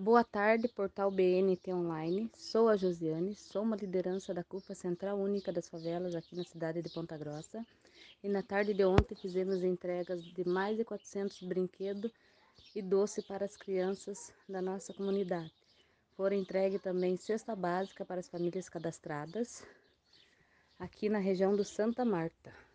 Boa tarde, portal BNT Online. Sou a Josiane, sou uma liderança da CUPA Central Única das Favelas aqui na cidade de Ponta Grossa. E na tarde de ontem fizemos entregas de mais de 400 brinquedos e doce para as crianças da nossa comunidade. Foram entregue também cesta básica para as famílias cadastradas aqui na região do Santa Marta.